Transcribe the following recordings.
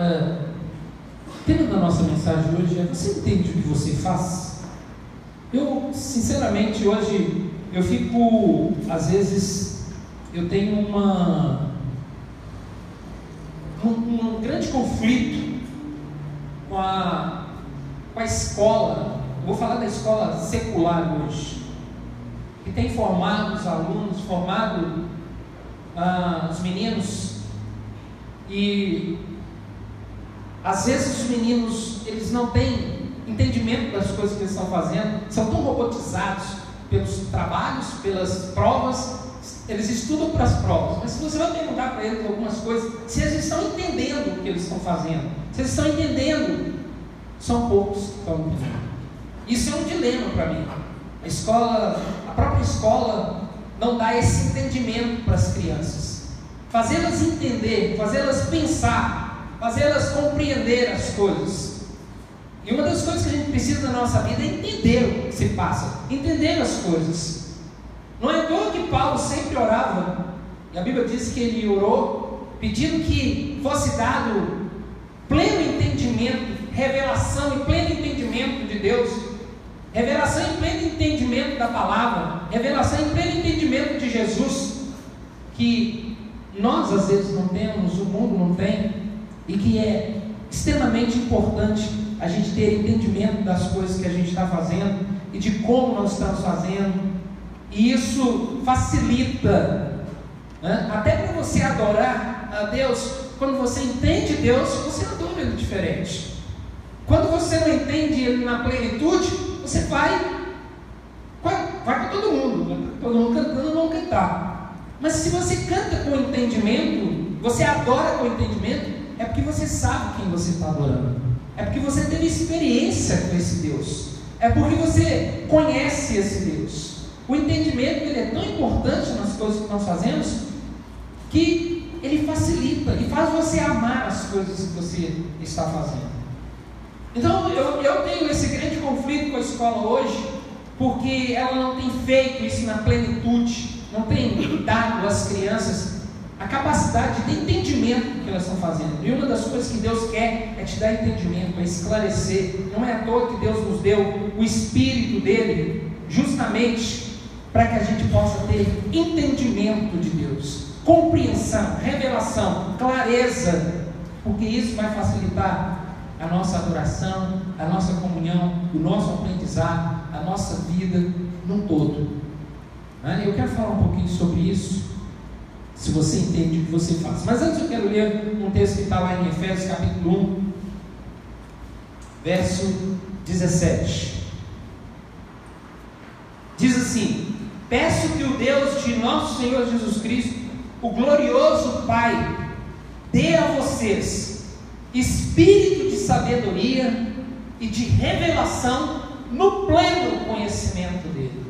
uh, o tema da nossa mensagem hoje é: Você entende o que você faz? Eu, sinceramente, hoje eu fico, às vezes, eu tenho uma um, um grande conflito com a, com a escola. vou falar da escola secular hoje, que tem formado os alunos, formado ah, os meninos e às vezes os meninos eles não têm entendimento das coisas que eles estão fazendo, são tão robotizados pelos trabalhos, pelas provas, eles estudam para as provas, mas se você vai perguntar para eles algumas coisas, se eles estão entendendo o que eles estão fazendo, se eles estão entendendo, são poucos que estão entendendo. Isso é um dilema para mim. A escola, a própria escola não dá esse entendimento para as crianças. Fazê-las entender, fazê-las pensar, fazê-las compreender as coisas. E uma das coisas que a gente precisa na nossa vida é entender o que se passa, entender as coisas. Não é à toa que Paulo sempre orava, e a Bíblia diz que ele orou pedindo que fosse dado pleno entendimento, revelação e pleno entendimento de Deus, revelação e pleno entendimento da palavra, revelação e pleno entendimento de Jesus, que nós às vezes não temos, o mundo não tem, e que é extremamente importante a gente ter entendimento das coisas que a gente está fazendo e de como nós estamos fazendo, e isso facilita, né? até para você adorar a Deus, quando você entende Deus, você adora Ele diferente. Quando você não entende Ele na plenitude, você vai, vai, vai com todo mundo, todo mundo cantando, não cantar. Mas se você canta com entendimento, você adora com entendimento, é porque você sabe quem você está adorando. É porque você teve experiência com esse Deus. É porque você conhece esse Deus. O entendimento ele é tão importante nas coisas que nós fazemos que ele facilita e faz você amar as coisas que você está fazendo. Então eu, eu tenho esse grande conflito com a escola hoje, porque ela não tem feito isso na plenitude, não tem dado às crianças a capacidade de entendimento que elas estão fazendo. E uma das coisas que Deus quer é te dar entendimento, é esclarecer. Não é à toa que Deus nos deu o Espírito dele, justamente para que a gente possa ter entendimento de Deus, compreensão, revelação, clareza, porque isso vai facilitar a nossa adoração, a nossa comunhão, o nosso aprendizado, a nossa vida num todo. Né? Eu quero falar um pouquinho sobre isso, se você entende o que você faz. Mas antes eu quero ler um texto que está lá em Efésios capítulo 1, verso 17. Diz assim: Peço que o Deus de nosso Senhor Jesus Cristo, o glorioso Pai, dê a vocês espírito de sabedoria e de revelação no pleno conhecimento dele.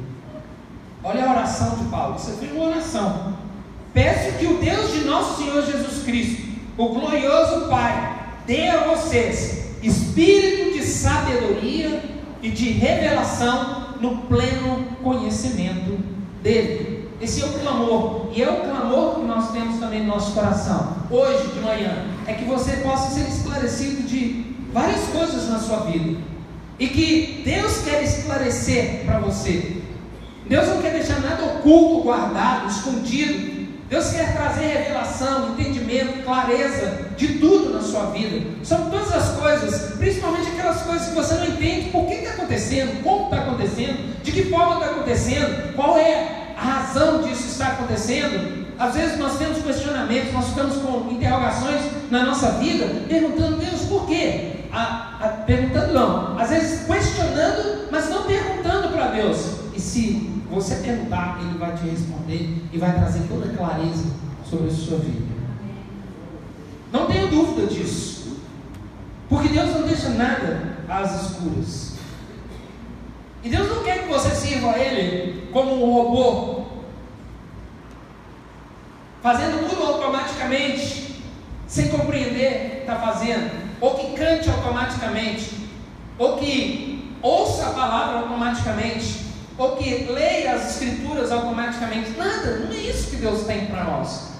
Olha a oração de Paulo, isso aqui é uma oração. Peço que o Deus de nosso Senhor Jesus Cristo, o glorioso Pai, dê a vocês espírito de sabedoria e de revelação no pleno conhecimento dele. Esse é o clamor, e é o clamor que nós temos também no nosso coração, hoje de manhã, é que você possa ser esclarecido de várias coisas na sua vida, e que Deus quer esclarecer para você. Deus não quer deixar nada oculto, guardado, escondido. Deus quer trazer revelação, entendimento, clareza de tudo na sua vida. São todas as coisas, principalmente aquelas coisas que você não entende por que está acontecendo, como está acontecendo, de que forma está acontecendo, qual é a razão disso estar acontecendo. Às vezes nós temos questionamentos, nós ficamos com interrogações na nossa vida, perguntando, Deus, por quê? A, a, perguntando não, às vezes questionando, mas não perguntando para Deus. E se você perguntar, Ele vai te responder e vai trazer toda a clareza sobre a sua vida. Não tenha dúvida disso. Porque Deus não deixa nada às escuras. E Deus não quer que você sirva a Ele como um robô, fazendo tudo automaticamente, sem compreender o que está fazendo, ou que cante automaticamente, ou que ouça a palavra automaticamente, ou que leia as escrituras automaticamente. Nada, não é isso que Deus tem para nós.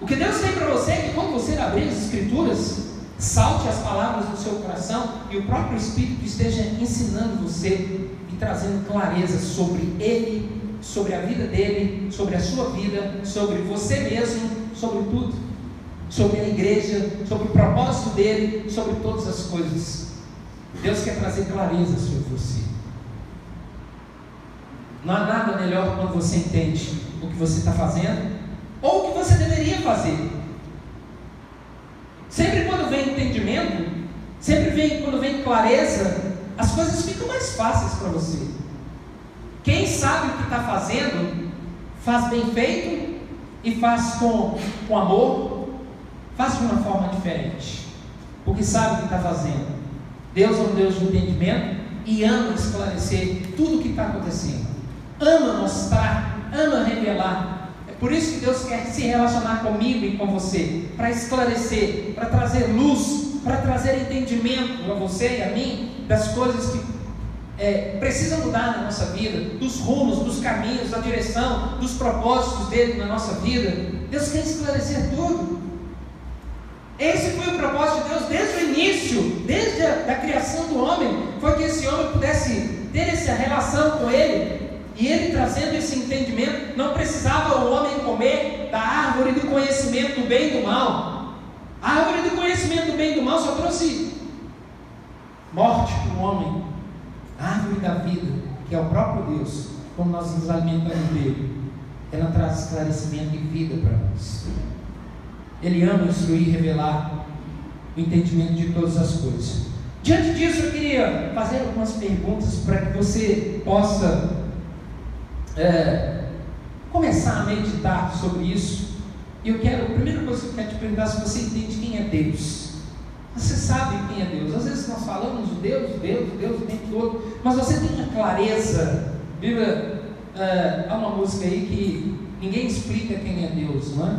O que Deus tem para você é que quando você abrir as Escrituras, salte as palavras do seu coração e o próprio Espírito esteja ensinando você e trazendo clareza sobre Ele, sobre a vida dele, sobre a sua vida, sobre você mesmo, sobre tudo, sobre a igreja, sobre o propósito dele, sobre todas as coisas. Deus quer trazer clareza sobre você. Não há nada melhor quando você entende o que você está fazendo ou o que você deveria fazer. Sempre quando vem entendimento, sempre vem quando vem clareza, as coisas ficam mais fáceis para você. Quem sabe o que está fazendo, faz bem feito e faz com, com amor, faz de uma forma diferente, porque sabe o que está fazendo. Deus é um Deus de entendimento e ama esclarecer tudo o que está acontecendo, ama mostrar, ama revelar. É por isso que Deus quer se relacionar comigo e com você, para esclarecer, para trazer luz, para trazer entendimento a você e a mim das coisas que é, precisam mudar na nossa vida, dos rumos, dos caminhos, da direção, dos propósitos dele na nossa vida. Deus quer esclarecer tudo. Esse foi o propósito de Deus desde o início, desde a da criação do homem, foi que esse homem pudesse ter essa relação com ele. E ele trazendo esse entendimento, não precisava o homem comer da árvore do conhecimento do bem e do mal. A árvore do conhecimento do bem e do mal só trouxe morte para o homem. A árvore da vida, que é o próprio Deus, como nós nos alimentamos dele, ela traz esclarecimento e vida para nós. Ele ama instruir e revelar o entendimento de todas as coisas. Diante disso, eu queria fazer algumas perguntas para que você possa é, começar a meditar sobre isso. E eu quero, a primeira coisa que eu quero te perguntar é se você entende quem é Deus. Você sabe quem é Deus. Às vezes nós falamos de Deus, Deus, Deus o tempo todo, mas você tem uma clareza. Viva, é, há uma música aí que ninguém explica quem é Deus, não é?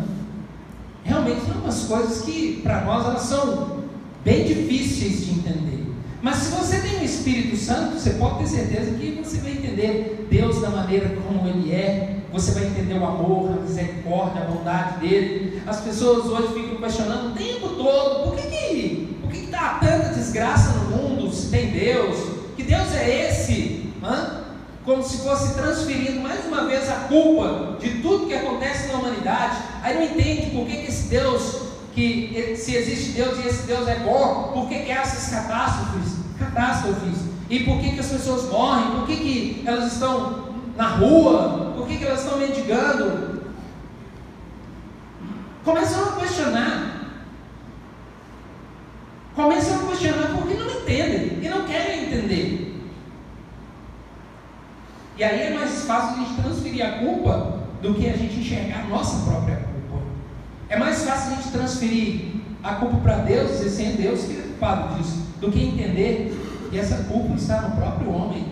Realmente tem algumas coisas que para nós elas são bem difíceis de entender. Mas se você tem o Espírito Santo, você pode ter certeza que você vai entender Deus da maneira como Ele é, você vai entender o amor, a misericórdia, a bondade dele. As pessoas hoje ficam questionando o tempo todo: por que que, por que, que tá tanta desgraça no mundo se tem Deus? Que Deus é esse? Hã? como se fosse transferindo mais uma vez a culpa de tudo que acontece na humanidade. Aí não entende por que, que esse Deus, que se existe Deus e esse Deus é bom, por que, que há essas catástrofes, catástrofes, e por que, que as pessoas morrem, por que, que elas estão na rua, por que, que elas estão mendigando. Começam a questionar. Começam a questionar porque não entendem e não querem entender. E aí é mais fácil a gente transferir a culpa do que a gente enxergar a nossa própria culpa. É mais fácil a gente transferir a culpa para Deus, dizer sem Deus que é culpado disso, do que entender que essa culpa está no próprio homem,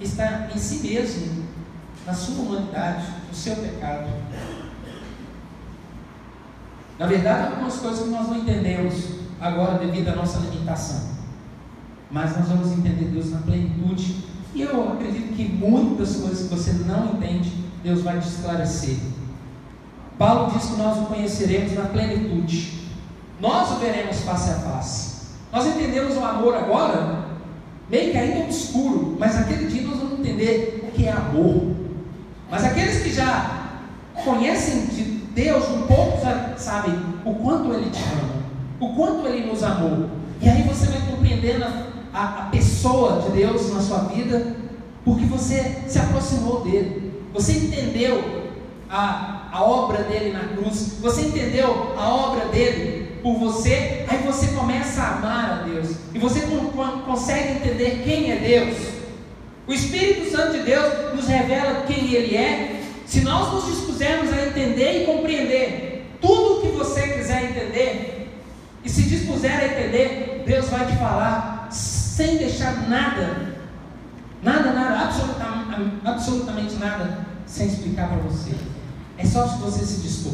está em si mesmo, na sua humanidade, no seu pecado. Na verdade, algumas coisas que nós não entendemos agora devido à nossa limitação. Mas nós vamos entender Deus na plenitude e eu acredito que muitas coisas que você não entende, Deus vai te esclarecer. Paulo diz que nós o conheceremos na plenitude. Nós o veremos face a face. Nós entendemos o amor agora, meio que ainda obscuro, mas naquele dia nós vamos entender o que é amor. Mas aqueles que já conhecem de Deus um pouco já sabem o quanto Ele te ama, o quanto Ele nos amou. E aí você vai compreendendo a a, a pessoa de Deus na sua vida, porque você se aproximou dele, você entendeu a, a obra dele na cruz, você entendeu a obra dele por você, aí você começa a amar a Deus, e você consegue entender quem é Deus. O Espírito Santo de Deus nos revela quem Ele é, se nós nos dispusermos a entender e compreender tudo o que você quiser entender, e se dispuser a entender, Deus vai te falar sem deixar nada, nada, nada, absolutamente, absolutamente nada, sem explicar para você. É só se você se dispor.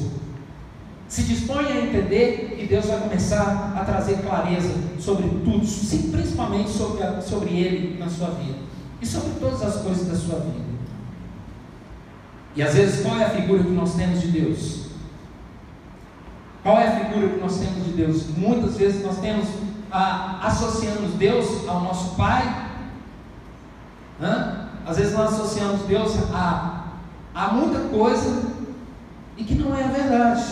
Se dispõe a entender e Deus vai começar a trazer clareza sobre tudo, sim, principalmente sobre, a, sobre Ele na sua vida e sobre todas as coisas da sua vida. E às vezes, qual é a figura que nós temos de Deus? Qual é a figura que nós temos de Deus. Muitas vezes nós temos, ah, associamos Deus ao nosso Pai. Hã? Às vezes nós associamos Deus a, a muita coisa e que não é a verdade.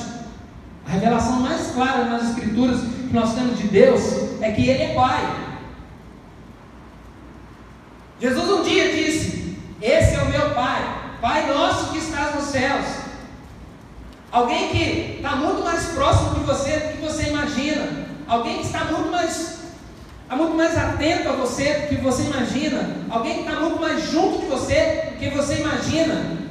A revelação mais clara nas Escrituras que nós temos de Deus é que Ele é Pai. Jesus um dia disse: Esse é o meu Pai, Pai nosso que estás nos céus. Alguém que está muito mais próximo de você do que você imagina. Alguém que está muito mais, está muito mais atento a você do que você imagina. Alguém que está muito mais junto de você do que você imagina.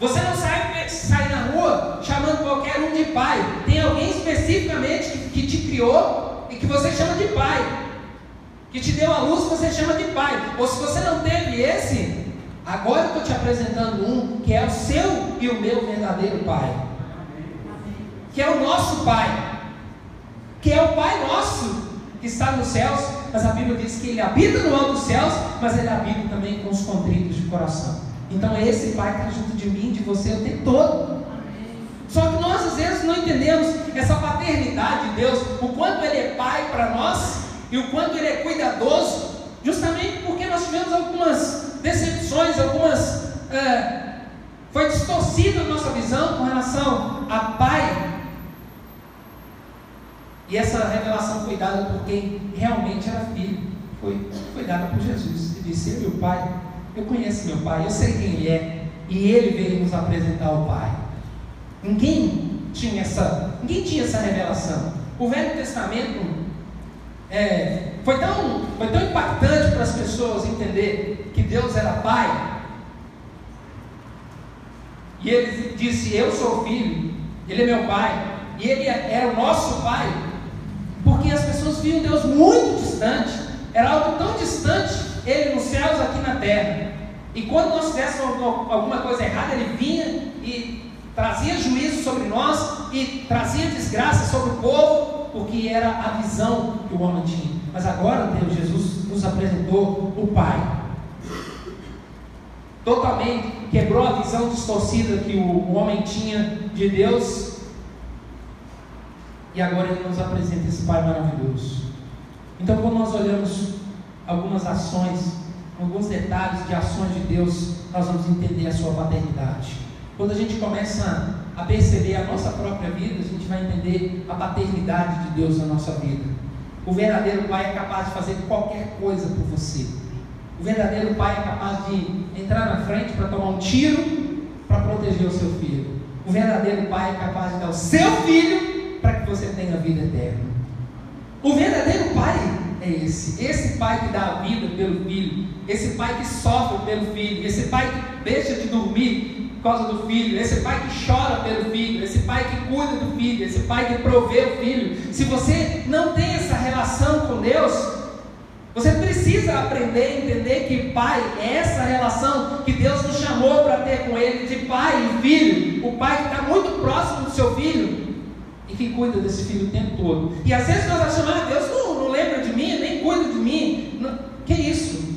Você não sai, sai na rua chamando qualquer um de pai. Tem alguém especificamente que, que te criou e que você chama de pai que te deu a luz, você chama de pai. Ou se você não teve esse, agora eu estou te apresentando um que é o seu e o meu verdadeiro pai. Que é o nosso pai. Que é o pai nosso que está nos céus. Mas a Bíblia diz que ele habita no alto dos céus, mas ele habita também com os contritos de coração. Então é esse pai está junto de mim, de você o tempo todo. Só que nós às vezes não entendemos essa paternidade de Deus, o quanto Ele é Pai para nós e o quanto Ele é cuidadoso, justamente porque nós tivemos algumas decepções, algumas. É, foi distorcida a nossa visão com relação a Pai. E essa revelação foi dada por quem realmente era filho. Foi, foi dada por Jesus. Ele disse: Eu o Pai, eu conheço meu Pai, eu sei quem Ele é. E Ele veio nos apresentar o Pai. Ninguém tinha essa, ninguém tinha essa revelação. O Velho Testamento é, foi, tão, foi tão impactante para as pessoas entender que Deus era Pai. E ele disse: Eu sou filho, Ele é meu Pai, e Ele é, é o nosso Pai, porque as pessoas viam Deus muito distante, era algo tão distante, Ele nos céus, aqui na terra. E quando nós fizéssemos alguma coisa errada, Ele vinha e trazia juízo sobre nós e trazia desgraça sobre o povo, porque era a visão que o homem tinha. Mas agora Deus, Jesus, nos apresentou o Pai. Totalmente quebrou a visão distorcida que o homem tinha de Deus. E agora Ele nos apresenta esse Pai maravilhoso. Então, quando nós olhamos algumas ações, alguns detalhes de ações de Deus, nós vamos entender a sua paternidade. Quando a gente começa a perceber a nossa própria vida, a gente vai entender a paternidade de Deus na nossa vida. O verdadeiro pai é capaz de fazer qualquer coisa por você. O verdadeiro pai é capaz de entrar na frente para tomar um tiro para proteger o seu filho. O verdadeiro pai é capaz de dar o seu filho para que você tenha vida eterna. O verdadeiro pai é esse. Esse pai que dá a vida pelo filho. Esse pai que sofre pelo filho. Esse pai que deixa de dormir causa do filho, esse pai que chora pelo filho, esse pai que cuida do filho, esse pai que provê o filho. Se você não tem essa relação com Deus, você precisa aprender a entender que pai é essa relação que Deus nos chamou para ter com Ele, de pai e filho. O pai que está muito próximo do seu filho e que cuida desse filho o tempo todo. E às vezes nós achamos, ah, Deus não, não lembra de mim, nem cuida de mim. Não, que isso?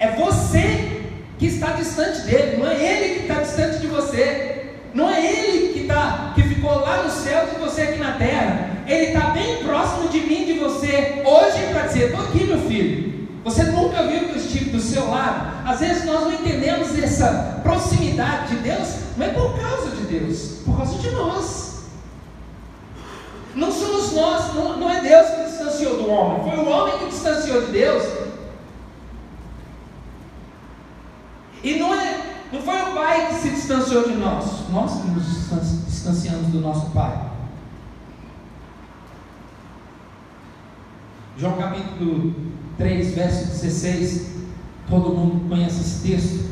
É você que está distante dele, não é ele que está distante de você, não é ele que, tá, que ficou lá no céu e você aqui na terra, ele está bem próximo de mim, de você, hoje para dizer: estou aqui, meu filho. Você nunca viu que eu estive do seu lado. Às vezes nós não entendemos essa proximidade de Deus, não é por causa de Deus, por causa de nós. Não somos nós, não, não é Deus que distanciou do homem, foi o homem que distanciou de Deus E não, é, não foi o Pai que se distanciou de nós, nós que nos distanciamos do nosso Pai. João capítulo 3, verso 16. Todo mundo conhece esse texto.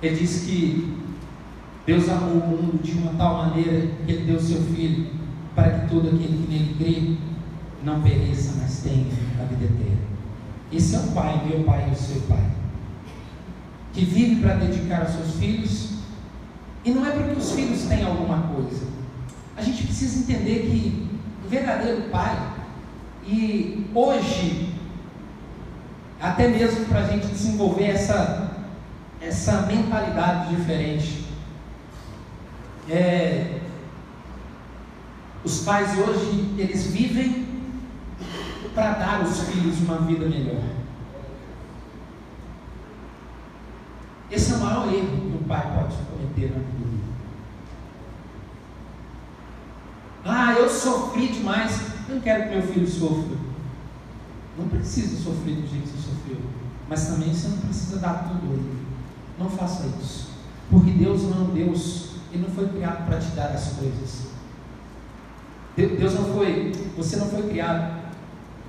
Ele diz que Deus amou o mundo de uma tal maneira que Ele deu seu Filho para que todo aquele que nele crê não pereça, mas tenha a vida eterna. Esse é o pai, meu pai e o seu pai. Que vive para dedicar aos seus filhos. E não é porque os filhos têm alguma coisa. A gente precisa entender que o verdadeiro pai, e hoje, até mesmo para a gente desenvolver essa, essa mentalidade diferente, É, os pais hoje, eles vivem para dar aos filhos uma vida melhor. Esse é o maior erro que o pai pode cometer na vida. Ah, eu sofri demais. Eu não quero que meu filho sofra. Não precisa sofrer do jeito que você sofreu. Mas também você não precisa dar tudo a ele. Não faça isso. Porque Deus não é Deus, Ele não foi criado para te dar as coisas. Deus não foi, você não foi criado,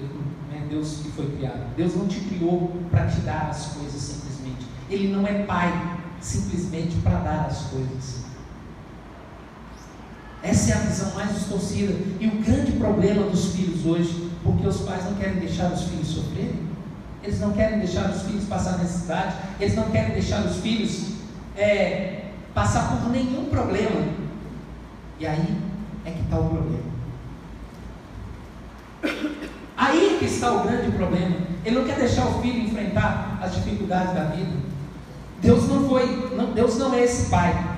não é Deus que foi criado. Deus não te criou para te dar as coisas simplesmente. Ele não é pai simplesmente para dar as coisas. Essa é a visão mais distorcida. E o grande problema dos filhos hoje, porque os pais não querem deixar os filhos sofrerem, eles não querem deixar os filhos passar necessidade, eles não querem deixar os filhos é, passar por nenhum problema. E aí é que está o problema. Aí que está o grande problema. Ele não quer deixar o filho enfrentar as dificuldades da vida. Deus não foi, não, Deus não é esse pai.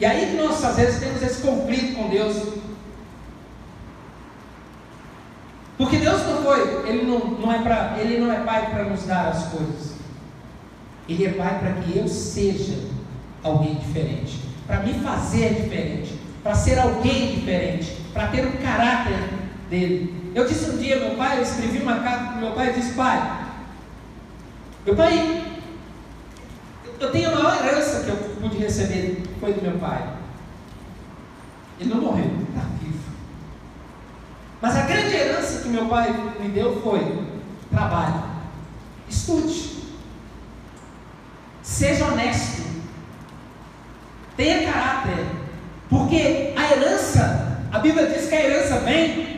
E aí que nós às vezes temos esse conflito com Deus. Porque Deus não foi, ele não, não é para, ele não é pai para nos dar as coisas. Ele é pai para que eu seja alguém diferente, para me fazer diferente, para ser alguém diferente, para ter o caráter dele. Eu disse um dia, meu pai, eu escrevi uma carta para meu pai e disse, pai, meu pai, eu tenho a maior herança pude receber, foi do meu pai. Ele não morreu, ele está vivo. Mas a grande herança que meu pai me deu foi trabalho. Estude. Seja honesto. Tenha caráter. Porque a herança, a Bíblia diz que a herança vem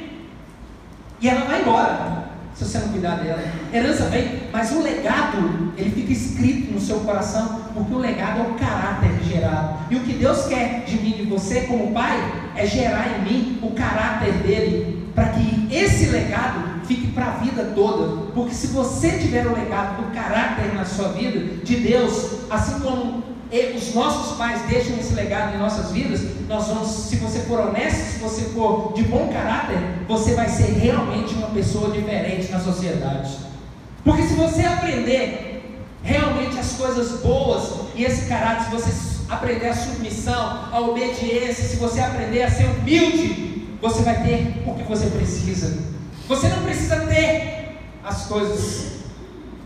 e ela vai embora, se você não cuidar dela. Herança vem, mas o legado, ele fica escrito no seu coração, porque o legado é o caráter gerado. E o que Deus quer de mim e de você, como pai, é gerar em mim o caráter dele, para que esse legado fique para a vida toda. Porque se você tiver o legado do caráter na sua vida, de Deus, assim como os nossos pais deixam esse legado em nossas vidas, nós vamos, se você for honesto, se você for de bom caráter, você vai ser realmente uma pessoa diferente na sociedade. Porque se você aprender realmente as coisas boas e esse caráter, se você aprender a submissão, a obediência, se você aprender a ser humilde, você vai ter o que você precisa. Você não precisa ter as coisas,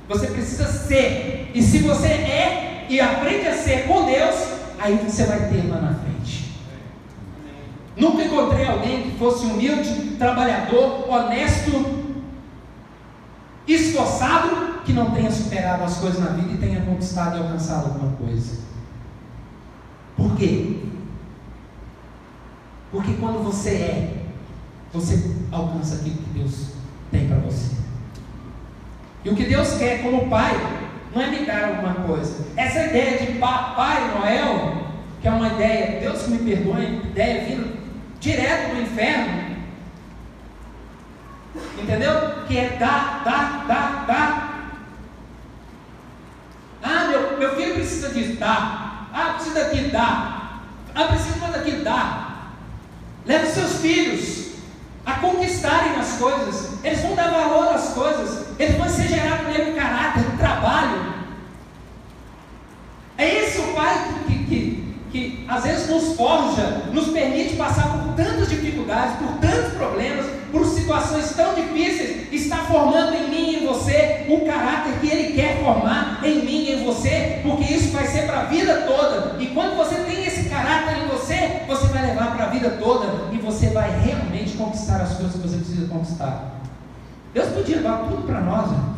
você precisa ser. E se você é, e aprende a ser com Deus, aí você vai ter lá na frente. Nunca encontrei alguém que fosse humilde, trabalhador, honesto, esforçado, que não tenha superado as coisas na vida e tenha conquistado e alcançado alguma coisa. Por quê? Porque quando você é, você alcança aquilo que Deus tem para você. E o que Deus quer como pai não é me dar alguma coisa. Essa ideia de Papai Noel, que é uma ideia, Deus me perdoe, ideia vindo direto do inferno, entendeu? Que é dar, dar, dar, dar. Ah, meu, meu filho precisa disso, dá. Ah, precisa daqui, dá. Ah, precisa daqui, dá. Leve seus filhos a conquistarem as coisas, eles vão dar valor às coisas, eles vão ser gerado nele um caráter, um trabalho. É esse o Pai que, que, que às vezes nos forja, nos permite passar por tantas dificuldades, por tantos problemas, por situações tão difíceis, está formando em mim e em você o caráter que Ele quer formar em mim e em você, porque isso vai ser para a vida toda. E quando você tem esse caráter em você, você vai levar para a vida toda e você vai realmente conquistar as coisas que você precisa conquistar. Deus podia dar tudo para nós, irmãos.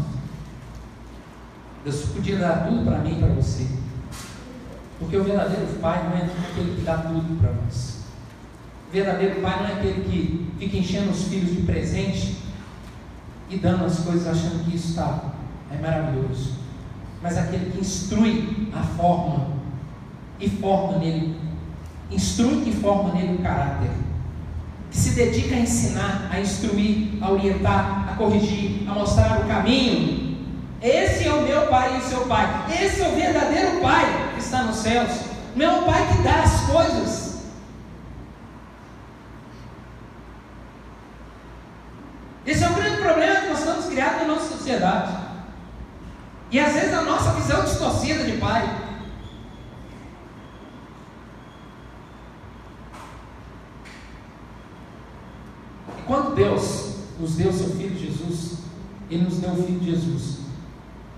Deus podia dar tudo para mim e para você. Porque o verdadeiro pai não é aquele que dá tudo para nós. O verdadeiro pai não é aquele que fica enchendo os filhos de presente e dando as coisas achando que isso está é maravilhoso. Mas aquele que instrui a forma e forma nele, instrui e forma nele o caráter. Que se dedica a ensinar, a instruir, a orientar, a corrigir, a mostrar o caminho esse é o meu pai e o seu pai. Esse é o verdadeiro pai que está nos céus. Não é o pai que dá as coisas. Esse é o grande problema que nós estamos criados na nossa sociedade. E às vezes a nossa visão distorcida de pai. E quando Deus nos deu seu Filho Jesus, Ele nos deu o Filho Jesus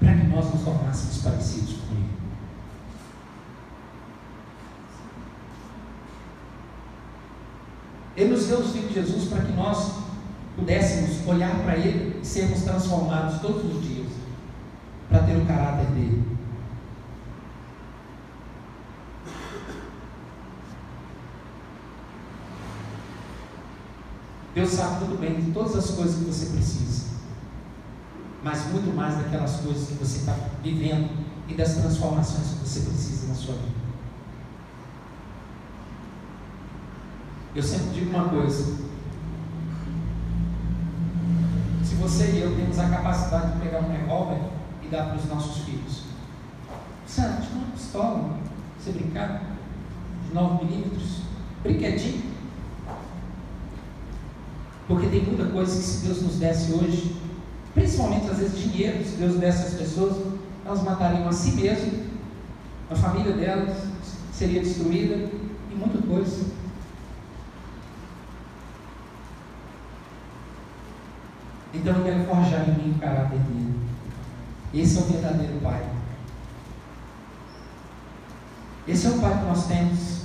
para que nós nos tornássemos parecidos com Ele. Ele nos deu o Filho de Jesus para que nós pudéssemos olhar para Ele e sermos transformados todos os dias para ter o caráter dele. Deus sabe muito bem de todas as coisas que você precisa, mas muito mais daquelas coisas que você está vivendo e das transformações que você precisa na sua vida. Eu sempre digo uma coisa: se você e eu temos a capacidade de pegar um revólver e dar para os nossos filhos, você acha uma pistola, você brincar, de 9 milímetros, brinquedinho. Porque tem muita coisa que se Deus nos desse hoje, principalmente às vezes dinheiro, se Deus desse às pessoas, elas matariam a si mesmas, a família delas seria destruída e muita coisa. Então eu quero forjar em mim o caráter dele. Esse é o verdadeiro Pai. Esse é o Pai que nós temos,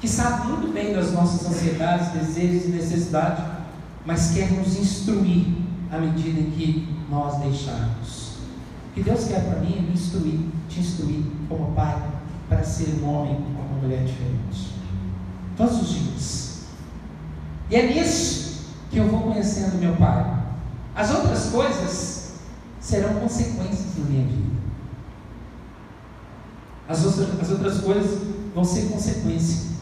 que sabe muito bem das nossas ansiedades, desejos e necessidades, mas quer nos instruir à medida em que nós deixarmos. O que Deus quer para mim é me instruir, te instruir como Pai, para ser um homem ou uma mulher diferente. Todos os dias. E é nisso que eu vou conhecendo meu Pai. As outras coisas serão consequências na minha vida. As outras, as outras coisas vão ser consequência.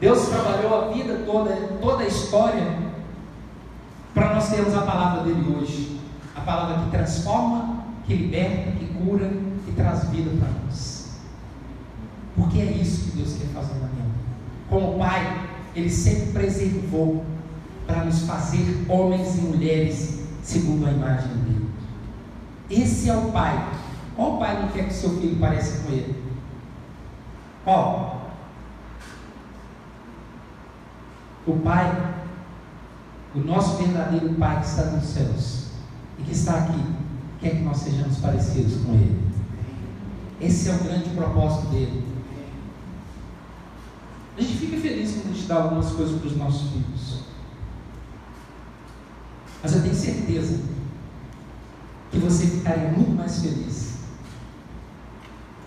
Deus trabalhou a vida toda, toda a história, para nós termos a palavra dele hoje. A palavra que transforma, que liberta, que cura e traz vida para nós. Porque é isso que Deus quer fazer na minha vida. Como Pai, Ele sempre preservou para nos fazer homens e mulheres segundo a imagem dele. Esse é o Pai. Qual pai não quer que seu filho pareça com ele? Qual? O Pai, o nosso verdadeiro Pai que está nos céus e que está aqui, quer que nós sejamos parecidos com Ele. Esse é o grande propósito dele. A gente fica feliz quando a gente dá algumas coisas para os nossos filhos. Mas eu tenho certeza que você ficaria muito mais feliz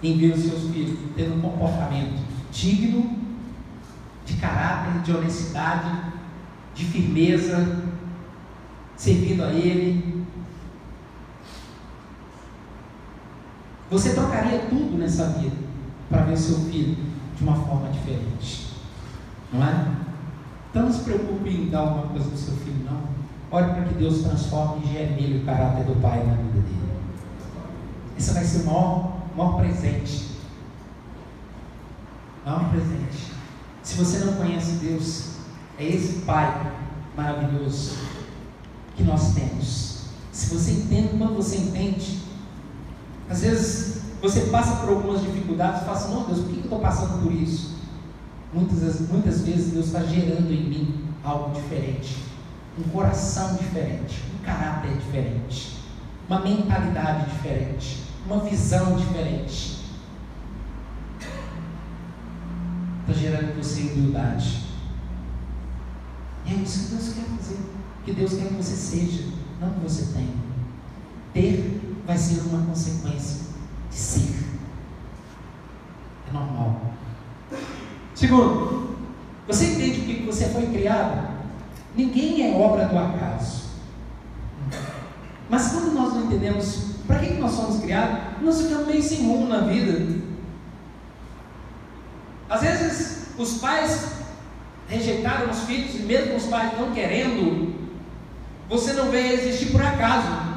em ver os seus filhos tendo um comportamento digno, de caráter, de honestidade, de firmeza, servindo a Ele. Você trocaria tudo nessa vida para ver seu filho de uma forma diferente, não é? Então não se preocupe em dar alguma coisa para o seu filho, não. Ore para que Deus transforme e gere nele o caráter do Pai na vida dele. Esse vai ser o maior, maior presente. Maior presente. Se você não conhece Deus, é esse Pai maravilhoso que nós temos. Se você entende, quando você entende, às vezes você passa por algumas dificuldades e fala assim, não Deus, por que eu estou passando por isso? Muitas, muitas vezes Deus está gerando em mim algo diferente um coração diferente, um caráter diferente, uma mentalidade diferente, uma visão diferente. Está gerando em você humildade. E é isso que Deus quer fazer. Que Deus quer que você seja, não que você tenha. Ter vai ser uma consequência de ser. É normal. Segundo, você entende que você foi criado? Ninguém é obra do acaso. Mas quando nós não entendemos para que, nós somos criados, nós ficamos meio sem rumo na vida. Às vezes os pais rejeitaram os filhos, e mesmo os pais não querendo, você não vê existir por acaso.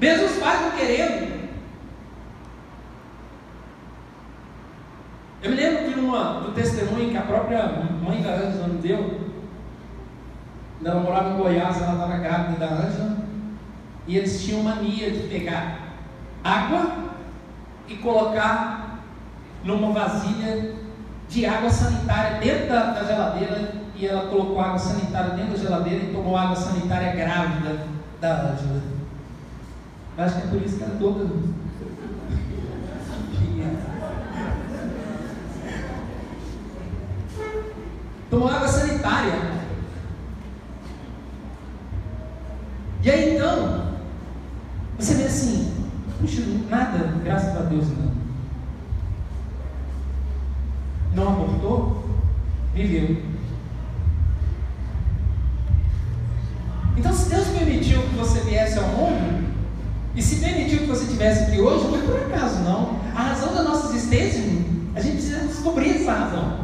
Mesmo os pais não querendo. Eu me lembro de uma, do testemunho que a própria mãe da Ângela me deu. Ela morava em Goiás, ela estava grávida da Ângela. E eles tinham mania de pegar água e colocar numa vasilha de água sanitária dentro da, da geladeira. E ela colocou água sanitária dentro da geladeira e tomou água sanitária grávida da Ângela. Acho que é por isso que ela é toda tomou água sanitária. E aí então, você vê assim, puxa, nada, graças a Deus não. Não abortou, viveu. Então, se Deus permitiu que você viesse ao mundo, e se permitiu que você estivesse aqui hoje, não é por acaso, não. A razão da nossa existência, a gente precisa descobrir essa razão.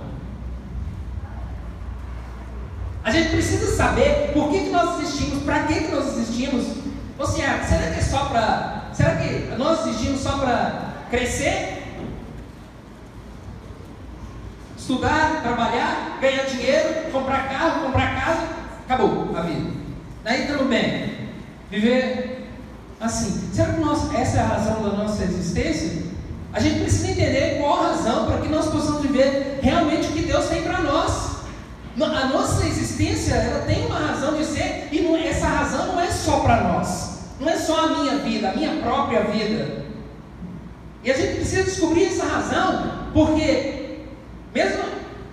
A gente precisa saber por que, que nós existimos, para que, que nós existimos. Ou seja, será que é só para. Será que nós existimos só para crescer? Estudar, trabalhar, ganhar dinheiro, comprar carro, comprar casa, acabou a vida. Daí tudo bem. Viver assim. Será que nós, essa é a razão da nossa existência? A gente precisa entender qual a razão para que nós possamos viver realmente o que Deus tem para nós. A nossa existência ela tem uma razão de ser e não, essa razão não é só para nós, não é só a minha vida, a minha própria vida. E a gente precisa descobrir essa razão, porque mesmo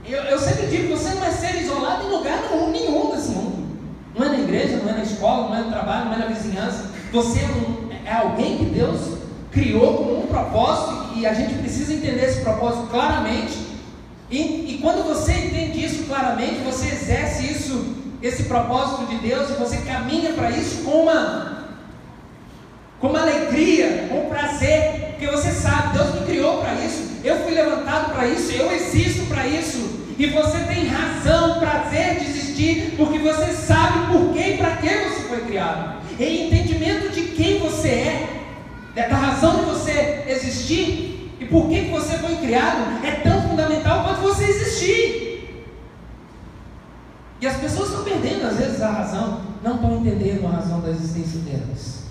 eu, eu sempre digo você não é ser isolado em lugar nenhum, nenhum desse mundo. Não é na igreja, não é na escola, não é no trabalho, não é na vizinhança. Você é, um, é alguém que Deus criou com um propósito e a gente precisa entender esse propósito claramente e, e quando você entende isso claramente, você exerce isso, esse propósito de Deus, e você caminha para isso com uma, com uma alegria, com prazer, porque você sabe, Deus me criou para isso, eu fui levantado para isso, eu existo para isso. E você tem razão, prazer de existir, porque você sabe por que e para que você foi criado. E entendimento de quem você é, da razão de você existir, e por que você foi criado é tão fundamental quanto você existir. E as pessoas estão perdendo às vezes a razão, não estão entendendo a razão da existência delas.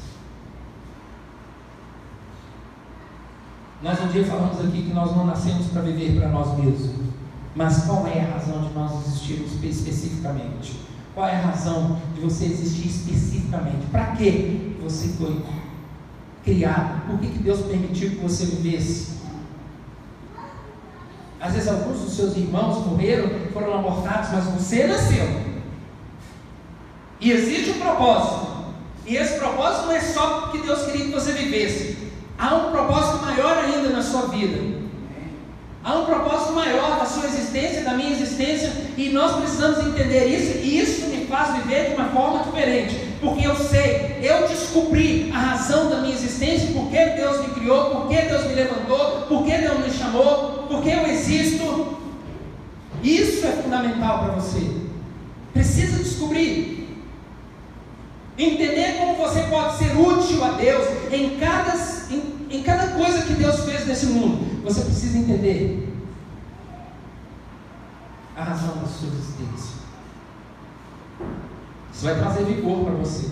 Nós um dia falamos aqui que nós não nascemos para viver para nós mesmos. Mas qual é a razão de nós existirmos especificamente? Qual é a razão de você existir especificamente? Para que você foi criado? Por que, que Deus permitiu que você vivesse? Às vezes alguns dos seus irmãos morreram, foram abortados, mas você nasceu. E existe um propósito. E esse propósito não é só porque Deus queria que você vivesse. Há um propósito maior ainda na sua vida. Há um propósito maior da sua existência, da minha existência, e nós precisamos entender isso, e isso me faz viver de uma forma diferente porque eu sei, eu descobri a razão da minha existência, por que Deus me criou, por que Deus me levantou, por que Deus me chamou, por que eu existo. Isso é fundamental para você. Precisa descobrir. Entender como você pode ser útil a Deus em cada, em, em cada coisa que Deus fez nesse mundo. Você precisa entender a razão da sua existência. Isso vai trazer vigor para você.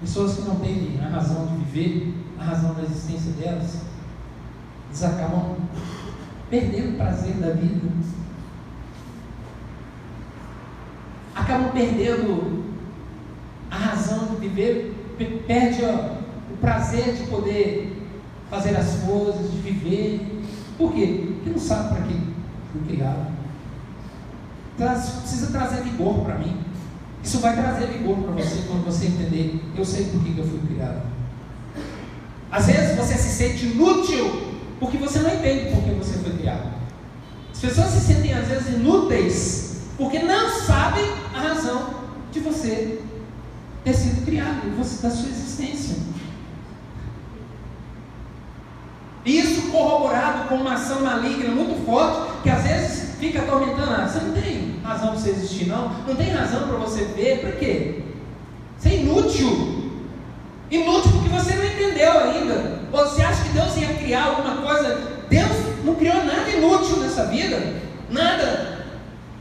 Pessoas que não têm a razão de viver, a razão da existência delas, eles acabam perdendo o prazer da vida. Acabam perdendo a razão de viver, perde ó, o prazer de poder fazer as coisas, de viver. Por quê? Porque não sabe para que foi criado. Traz, precisa trazer vigor para mim. Isso vai trazer vigor para você quando você entender, eu sei por que eu fui criado. Às vezes você se sente inútil porque você não entende por que você foi criado. As pessoas se sentem às vezes inúteis porque não sabem a razão de você ter sido criado, da sua existência. Isso corroborado com uma ação maligna muito forte, que às vezes fica atormentando. Ah, você não tem razão para você existir, não. Não tem razão para você ver. Para quê? Você é inútil. Inútil porque você não entendeu ainda. Você acha que Deus ia criar alguma coisa? Deus não criou nada inútil nessa vida. Nada.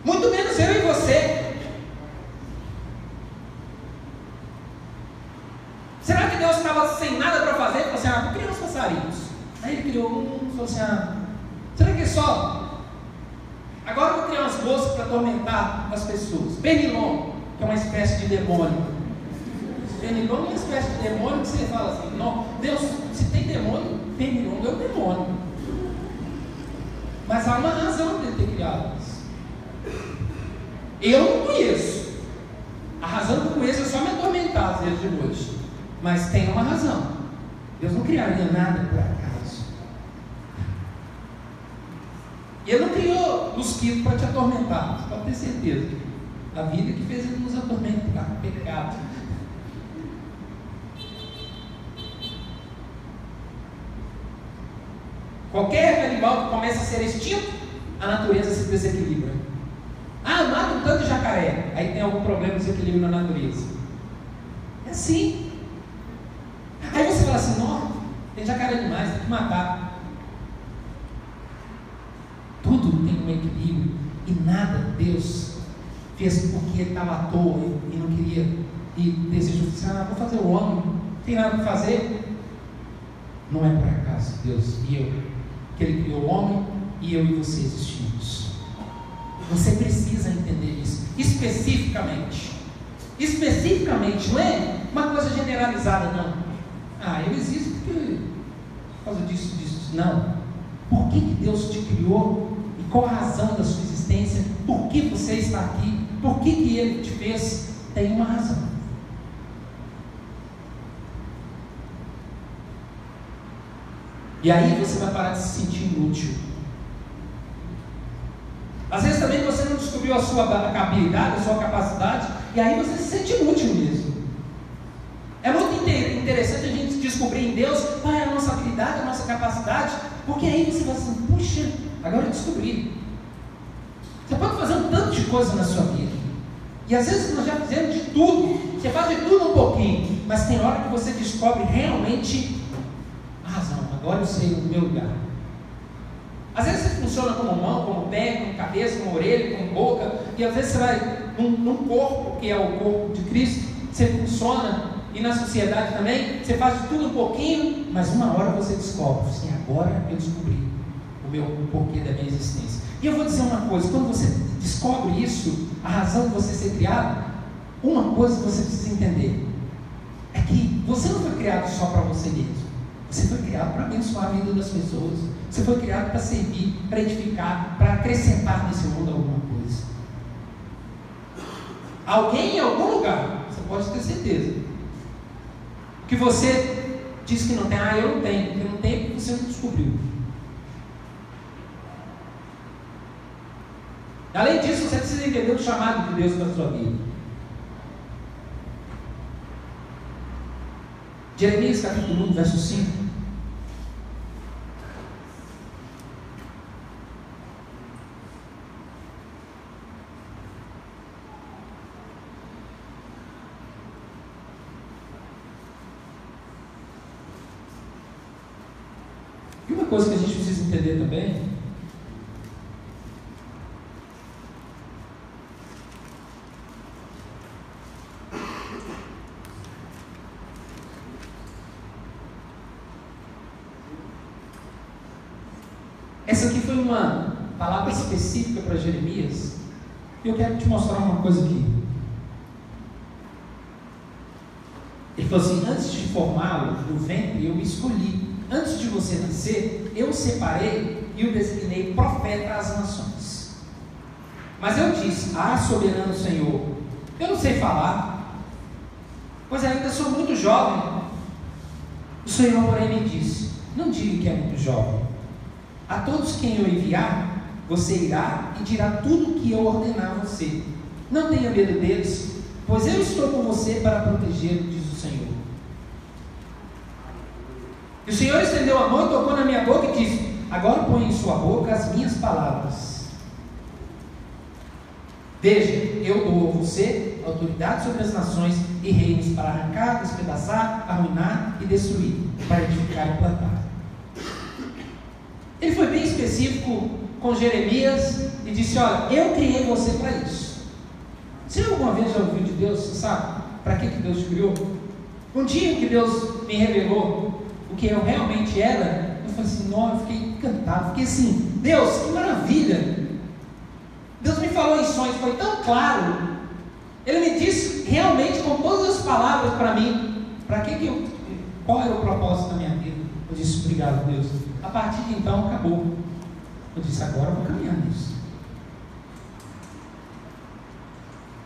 Muito menos eu e você. Será que Deus estava sem nada para fazer? para assim, você? ah, vou criar passarinhos. Aí ele criou um, falou assim: ah, será que é só? Agora eu vou criar umas moscas para atormentar as pessoas. Pernilon, que é uma espécie de demônio. Pernilon é uma espécie de demônio que você fala assim: não, Deus, se tem demônio, Pernilon é um demônio. Mas há uma razão para ele ter criado isso. Eu não conheço. A razão que eu conheço é só me atormentar às vezes de noite. Mas tem uma razão. Deus não criaria nada por acaso. E Ele não criou mosquito para te atormentar. Você pode ter certeza. A vida que fez ele nos atormentar, pecado. Qualquer animal que começa a ser extinto, a natureza se desequilibra. Ah, mata um tanto de jacaré. Aí tem algum problema de desequilíbrio na natureza. É assim. Aí você fala assim, não, tem jacaré demais, tem que matar. Equilíbrio. E nada Deus fez porque ele estava à toa e não queria. E desejou assim, ah, vou fazer o homem, não tem nada para fazer. Não é por acaso Deus e eu que Ele criou o homem e eu e você existimos. Você precisa entender isso, especificamente. Especificamente, não é uma coisa generalizada, não. Ah, eu existo porque, por causa disso, disso. Não. Por que, que Deus te criou? E qual a razão da sua existência? Por que você está aqui? Por que, que Ele te fez? Tem uma razão. E aí você vai parar de se sentir inútil. Às vezes também você não descobriu a sua habilidade, a sua capacidade, e aí você se sente inútil mesmo. É muito interessante a gente descobrir em Deus qual é a nossa habilidade, a nossa capacidade, porque aí você vai assim, puxa, agora eu descobri. Você pode fazer um tanto de coisa na sua vida. E às vezes nós já fizemos de tudo. Você faz de tudo um pouquinho. Mas tem hora que você descobre realmente agora eu sei o meu lugar. Às vezes você funciona como mão, como pé, como cabeça, como orelha, como boca, e às vezes você vai num, num corpo que é o corpo de Cristo, você funciona, e na sociedade também, você faz tudo um pouquinho, mas uma hora você descobre, assim, agora eu descobri o meu o porquê da minha existência. E eu vou dizer uma coisa, quando você descobre isso, a razão de você ser criado, uma coisa que você precisa entender, é que você não foi criado só para você mesmo. Você foi criado para abençoar a vida das pessoas. Você foi criado para servir, para edificar, para acrescentar nesse mundo alguma coisa. Alguém em algum lugar, você pode ter certeza, que você diz que não tem, ah, eu não tenho, porque não tem porque você não descobriu. Além disso, você precisa entender o chamado de Deus para a sua vida. Jeremias capítulo 1, verso 5. coisa que a gente precisa entender também Essa aqui foi uma palavra específica para Jeremias. E eu quero te mostrar uma coisa aqui. Ele falou assim: Antes de formá-lo no ventre, eu me escolhi Antes de você nascer, eu separei e o designei profeta às nações. Mas eu disse: Ah, soberano Senhor, eu não sei falar, pois ainda sou muito jovem. O Senhor, porém, me disse: Não diga que é muito jovem. A todos quem eu enviar, você irá e dirá tudo o que eu ordenar a você. Não tenha medo deles, pois eu estou com você para protegê-lo, diz o Senhor. E o Senhor estendeu a mão e tocou na minha boca e disse: Agora põe em sua boca as minhas palavras. Veja, eu dou a você autoridade sobre as nações e reinos para arrancar, despedaçar, arruinar e destruir, para edificar e plantar. Ele foi bem específico com Jeremias e disse: Olha, eu criei você para isso. Você alguma vez já ouviu de Deus, sabe? Para que, que Deus te criou? Um dia que Deus me revelou o que eu realmente era, eu falei assim: Nossa, eu fiquei encantado, fiquei assim: Deus, que maravilha! Deus me falou em sonhos, foi tão claro. Ele me disse realmente com todas as palavras para mim, para que, que eu, qual era o propósito da minha vida. Eu disse, obrigado, Deus. A partir de então acabou. Eu disse, agora eu vou caminhar nisso.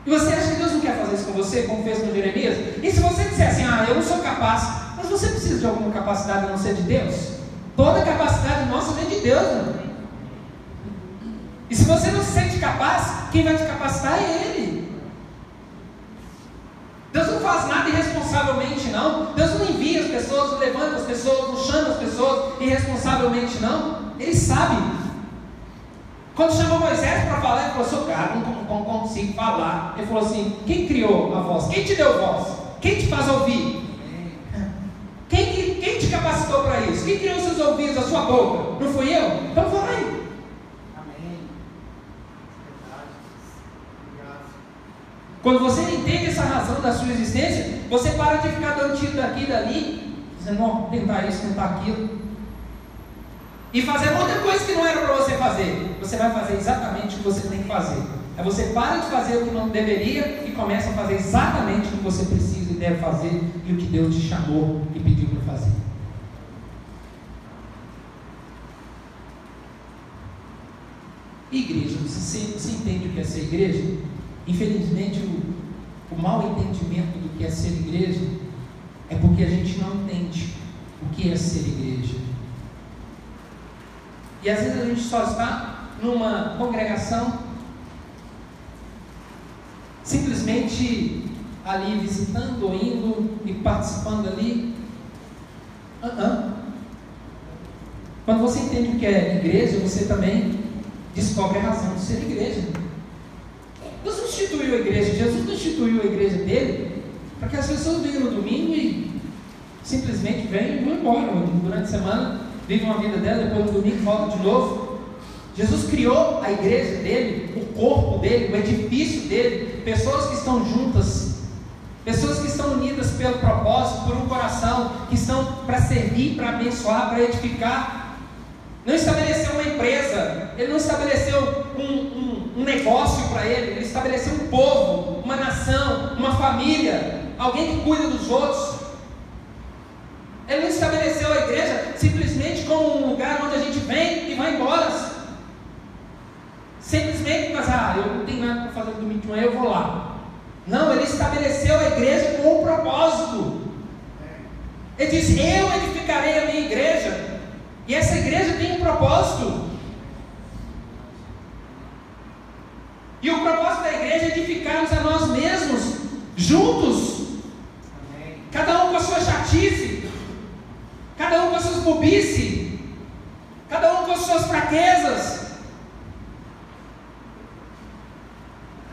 E você acha que Deus não quer fazer isso com você, como fez com Jeremias? E se você disser assim, ah, eu não sou capaz, mas você precisa de alguma capacidade a não ser de Deus? Toda capacidade nossa vem de Deus, né? E se você não se sente capaz, quem vai te capacitar é Ele. Deus não faz nada irresponsavelmente, não. Deus não envia as pessoas, não levanta as pessoas, não chama as pessoas irresponsavelmente, não. Ele sabe. Quando chamou Moisés para falar, ele falou: Sou cara, não, não, não consigo falar. Ele falou assim: Quem criou a voz? Quem te deu voz? Quem te faz ouvir? Quem, quem te capacitou para isso? Quem criou seus ouvidos, a sua boca? Não fui eu? Então vai. Quando você entende essa razão da sua existência, você para de ficar dando tiro daqui e dali, dizendo, não, tentar isso, tentar aquilo. E fazer outra coisa que não era para você fazer. Você vai fazer exatamente o que você tem que fazer. Aí você para de fazer o que não deveria e começa a fazer exatamente o que você precisa e deve fazer e o que Deus te chamou e pediu para fazer. Igreja, você, você entende o que é ser igreja? Infelizmente, o, o mau entendimento do que é ser igreja é porque a gente não entende o que é ser igreja. E às vezes a gente só está numa congregação simplesmente ali visitando, ou indo e participando ali. Uh -uh. Quando você entende o que é igreja, você também descobre a razão de ser igreja. Deus instituiu a igreja, Jesus instituiu a igreja dele para que as pessoas venham no domingo e simplesmente venham e vão embora. Durante a semana, vivem uma vida dela, depois no domingo volta de novo. Jesus criou a igreja dele, o corpo dele, o edifício dele, pessoas que estão juntas, pessoas que estão unidas pelo propósito, por um coração, que estão para servir, para abençoar, para edificar não estabeleceu uma empresa, ele não estabeleceu um, um, um negócio para ele, ele estabeleceu um povo, uma nação, uma família, alguém que cuida dos outros. Ele não estabeleceu a igreja simplesmente como um lugar onde a gente vem e vai embora. Simplesmente mas ah, eu não tenho nada para fazer no domingo de manhã, eu vou lá. Não, ele estabeleceu a igreja com um propósito. Ele disse: Eu edificarei a minha igreja. E essa igreja tem um propósito. E o propósito da igreja é edificarmos a nós mesmos, juntos. Cada um com a sua chatice, cada um com as suas bobice, cada um com as suas fraquezas.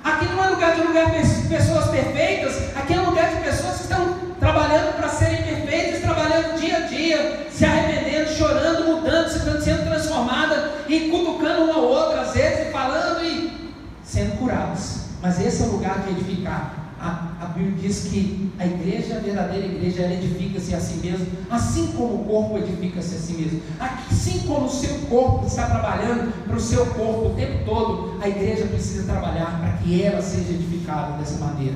Aqui não é lugar de lugar pessoas perfeitas, aqui é lugar de pessoas que estão trabalhando para serem perfeitas, trabalhando dia a dia, se arrependendo, chorando, mudando, sendo transformada e cutucando uma ou outra às vezes, e falando e sendo curados. Mas esse é o lugar de edificar. A, a Bíblia diz que a igreja, a verdadeira igreja, ela edifica-se a si mesma, assim como o corpo edifica-se a si mesmo. Assim como o seu corpo está trabalhando para o seu corpo o tempo todo, a igreja precisa trabalhar para que ela seja edificada dessa maneira.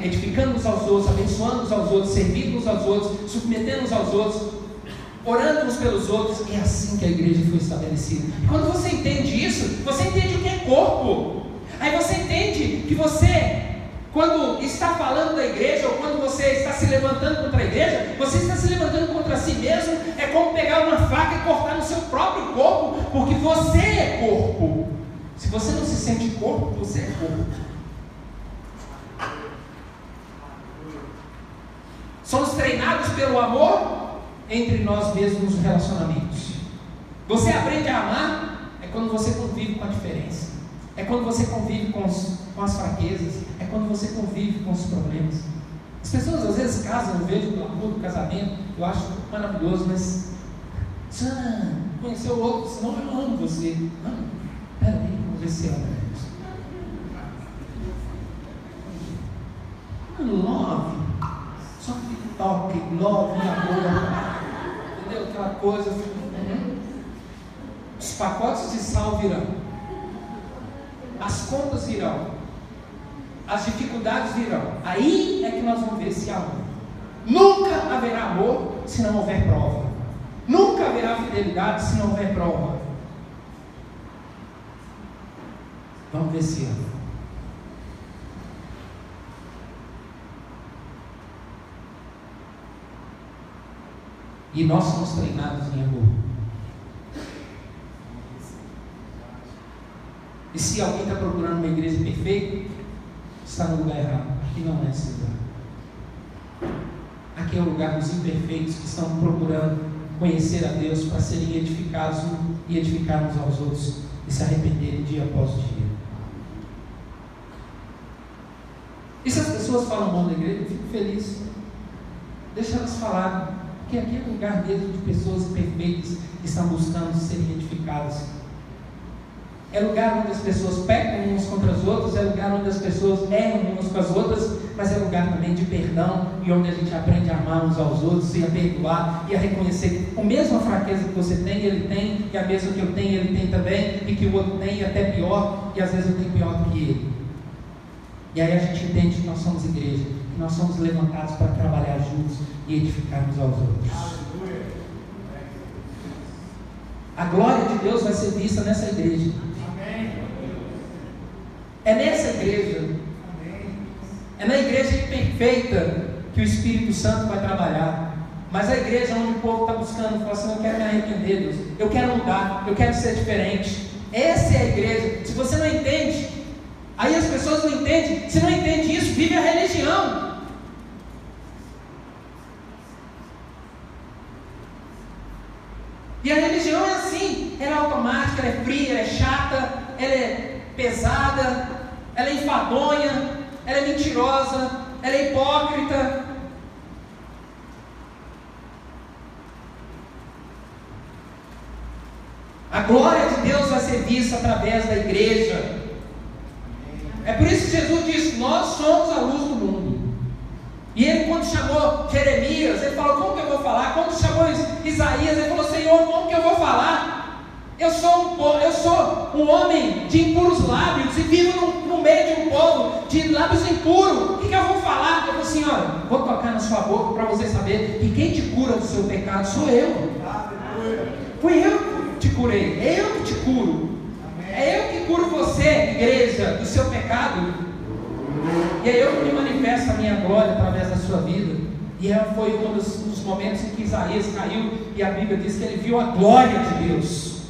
Edificando uns aos outros, abençoando uns aos outros, servindo uns aos outros, submetendo uns aos outros, orando uns pelos outros. É assim que a igreja foi estabelecida. E quando você entende isso, você entende o que é corpo. Aí você entende que você quando está falando da igreja, ou quando você está se levantando contra a igreja, você está se levantando contra si mesmo, é como pegar uma faca e cortar no seu próprio corpo, porque você é corpo. Se você não se sente corpo, você é corpo. Somos treinados pelo amor entre nós mesmos nos relacionamentos. Você aprende a amar é quando você convive com a diferença. É quando você convive com, os, com as fraquezas. É quando você convive com os problemas. As pessoas às vezes casam, eu vejo o do casamento, eu acho maravilhoso, mas conheceu o outro, senão eu amo você. Amo. Vamos ver se anda. Love. Só que toque, love, amor. Entendeu? Aquela coisa. Os pacotes de sal virão. As contas virão. As dificuldades virão. Aí é que nós vamos ver se há amor. Nunca haverá amor se não houver prova. Nunca haverá fidelidade se não houver prova. Vamos ver se ama. E nós somos treinados em amor. E se alguém está procurando uma igreja perfeita, está no lugar errado. Aqui não é esse lugar. Aqui é o lugar dos imperfeitos que estão procurando conhecer a Deus para serem edificados e edificar uns aos outros e se arrependerem dia após dia. E se as pessoas falam mal da igreja, eu fico feliz. Deixa elas falarem. Porque aqui é um lugar mesmo de pessoas perfeitas que estão buscando serem edificadas. É lugar onde as pessoas pecam umas contra as outras, é lugar onde as pessoas erram umas com as outras, mas é lugar também de perdão e onde a gente aprende a amar uns aos outros e a perdoar e a reconhecer que a mesma fraqueza que você tem, ele tem, e a mesma que eu tenho, ele tem também, e que o outro tem, e até pior, e às vezes eu tenho pior do que ele. E aí a gente entende que nós somos igreja, que nós somos levantados para trabalhar juntos e edificarmos aos outros. A glória de Deus vai ser vista nessa igreja. É nessa igreja, é na igreja perfeita que o Espírito Santo vai trabalhar. Mas a igreja onde o povo está buscando, fala assim: Eu quero me arrepender, Deus. Eu quero mudar, eu quero ser diferente. Essa é a igreja. Se você não entende, aí as pessoas não entendem. Se não entende isso, vive a religião. E a religião é assim, ela é automática, ela é fria, ela é chata, ela é pesada, ela é enfadonha, ela é mentirosa, ela é hipócrita. A glória de Deus vai ser vista através da igreja. É por isso que Jesus disse: Nós somos a luz do mundo. E ele, quando chamou Jeremias, ele falou: Como que eu vou falar? Quando chamou Isaías, ele falou: Senhor, como que eu vou falar? Eu sou um, eu sou um homem de impuros lábios e vivo no, no meio de um povo de lábios impuros. O que, que eu vou falar? Eu falei assim: Olha, vou tocar na sua boca para você saber que quem te cura do seu pecado sou eu. Fui eu que te curei, é eu que te curo. É eu que curo você, igreja, do seu pecado. E é eu que manifesto a minha glória através da sua vida. E foi um dos, dos, momentos em que Isaías caiu e a Bíblia diz que ele viu a glória de Deus.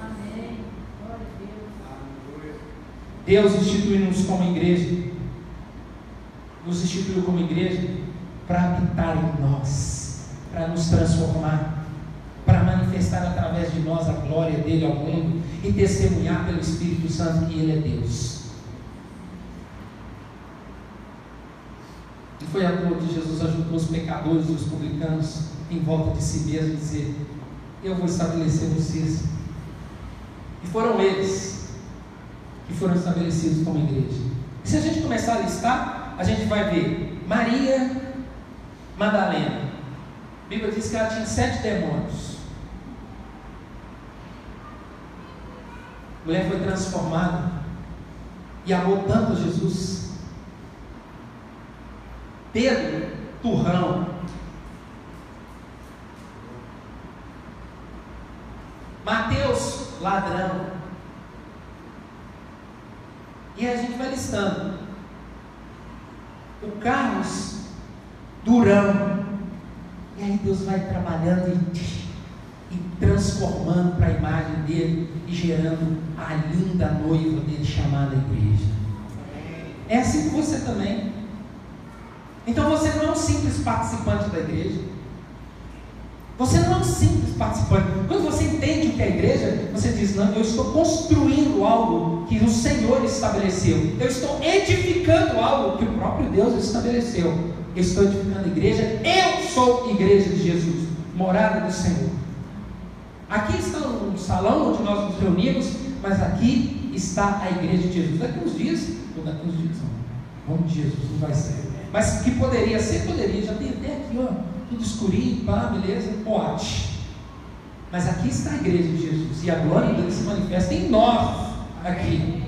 Amém. Deus instituiu-nos como igreja, nos instituiu como igreja para habitar em nós, para nos transformar, para manifestar através de nós a glória dele ao mundo e testemunhar pelo Espírito Santo que ele é Deus. E foi a toa que Jesus ajudou os pecadores e os publicanos em volta de si mesmo e dizer: Eu vou estabelecer vocês. E foram eles que foram estabelecidos como igreja. E se a gente começar a listar, a gente vai ver Maria Madalena. A Bíblia diz que ela tinha sete demônios. A mulher foi transformada e amou tanto Jesus Pedro, turrão. Mateus, ladrão. E a gente vai listando. O Carlos, durão. E aí Deus vai trabalhando e, e transformando para a imagem dele e gerando a linda noiva dele chamada igreja. É assim com você também. Então você não é um simples participante da igreja. Você não é um simples participante. Quando você entende o que é a igreja, você diz: Não, eu estou construindo algo que o Senhor estabeleceu. Eu estou edificando algo que o próprio Deus estabeleceu. Eu estou edificando a igreja. Eu sou igreja de Jesus, morada do Senhor. Aqui está o salão onde nós nos reunimos, mas aqui está a igreja de Jesus? Daqui uns dias, ou daqui uns dias não. Nome de Jesus, não vai ser. Mas que poderia ser, poderia. Já tem até aqui, ó, tudo escurinho, pá, beleza? Pode. Mas aqui está a igreja de Jesus. E a glória dele se manifesta em nós aqui.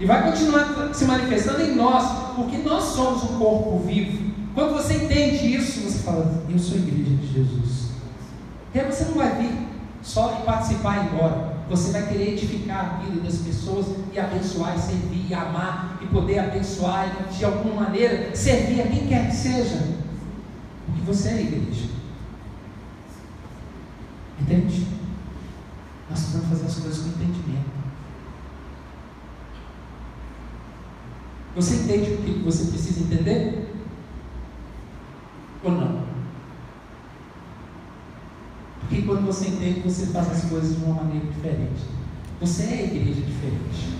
E vai continuar se manifestando em nós, porque nós somos um corpo vivo. Quando você entende isso, você fala, eu sou a igreja de Jesus. E aí você não vai vir só participar e ir embora. Você vai querer edificar a vida das pessoas e abençoar, e servir, e amar, e poder abençoar, e de alguma maneira servir a quem quer que seja. Porque você é a igreja. Entende? Nós precisamos fazer as coisas com entendimento. Você entende o que você precisa entender? Ou não? Porque quando você entende, você faz as coisas de uma maneira diferente. Você é a igreja diferente.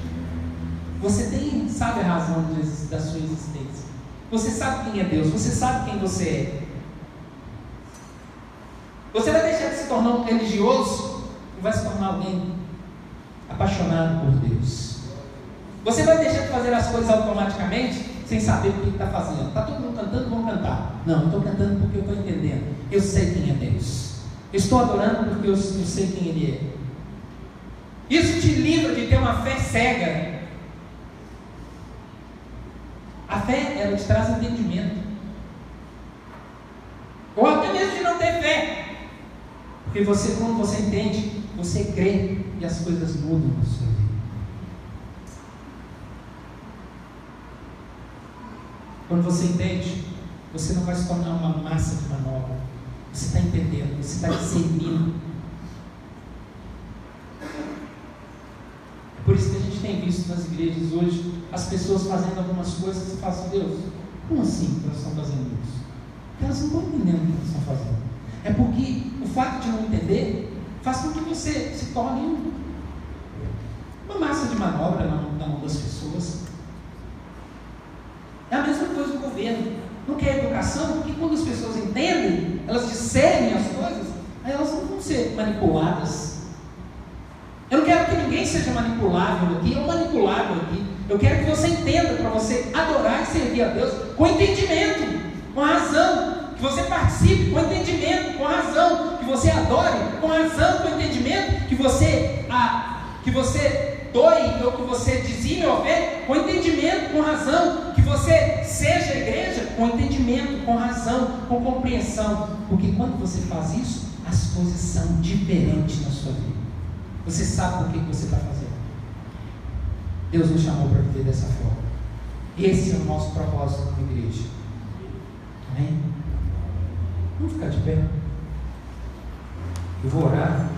Você tem, sabe a razão da sua existência. Você sabe quem é Deus. Você sabe quem você é. Você vai deixar de se tornar um religioso e vai se tornar alguém apaixonado por Deus. Você vai deixar de fazer as coisas automaticamente sem saber o que está fazendo. Está todo mundo cantando, vamos cantar. Não, estou cantando porque eu estou entendendo. Eu sei quem é Deus. Eu estou adorando porque eu, eu sei quem Ele é. Isso te livra de ter uma fé cega. A fé, ela te traz entendimento. Ou até mesmo de não ter fé. Porque você, quando você entende, você crê e as coisas mudam na sua vida. Quando você entende, você não vai se tornar uma massa de manobra. Você está entendendo, você está discernindo. É por isso que a gente tem visto nas igrejas hoje as pessoas fazendo algumas coisas e falam assim, Deus, como assim que elas estão fazendo isso? Elas não estão entendendo o que elas estão fazendo. É porque o fato de não entender faz com que você se torne uma massa de manobra na mão das pessoas. É a mesma coisa do governo. Não quer educação, porque quando as pessoas entendem, elas discernem as coisas, aí elas não vão ser manipuladas. Eu não quero que ninguém seja manipulável aqui ou manipulável aqui. Eu quero que você entenda para você adorar e servir a Deus com entendimento, com razão. Que você participe com entendimento, com razão. Que você adore com razão, com entendimento. Que você, a, que você doe ou que você dizime ou fé com entendimento, com razão você seja igreja com entendimento, com razão, com compreensão. Porque quando você faz isso, as coisas são diferentes na sua vida. Você sabe por que você está fazendo. Deus nos chamou para viver dessa forma. Esse é o nosso propósito como igreja. Amém? Vamos ficar de pé. Eu vou orar.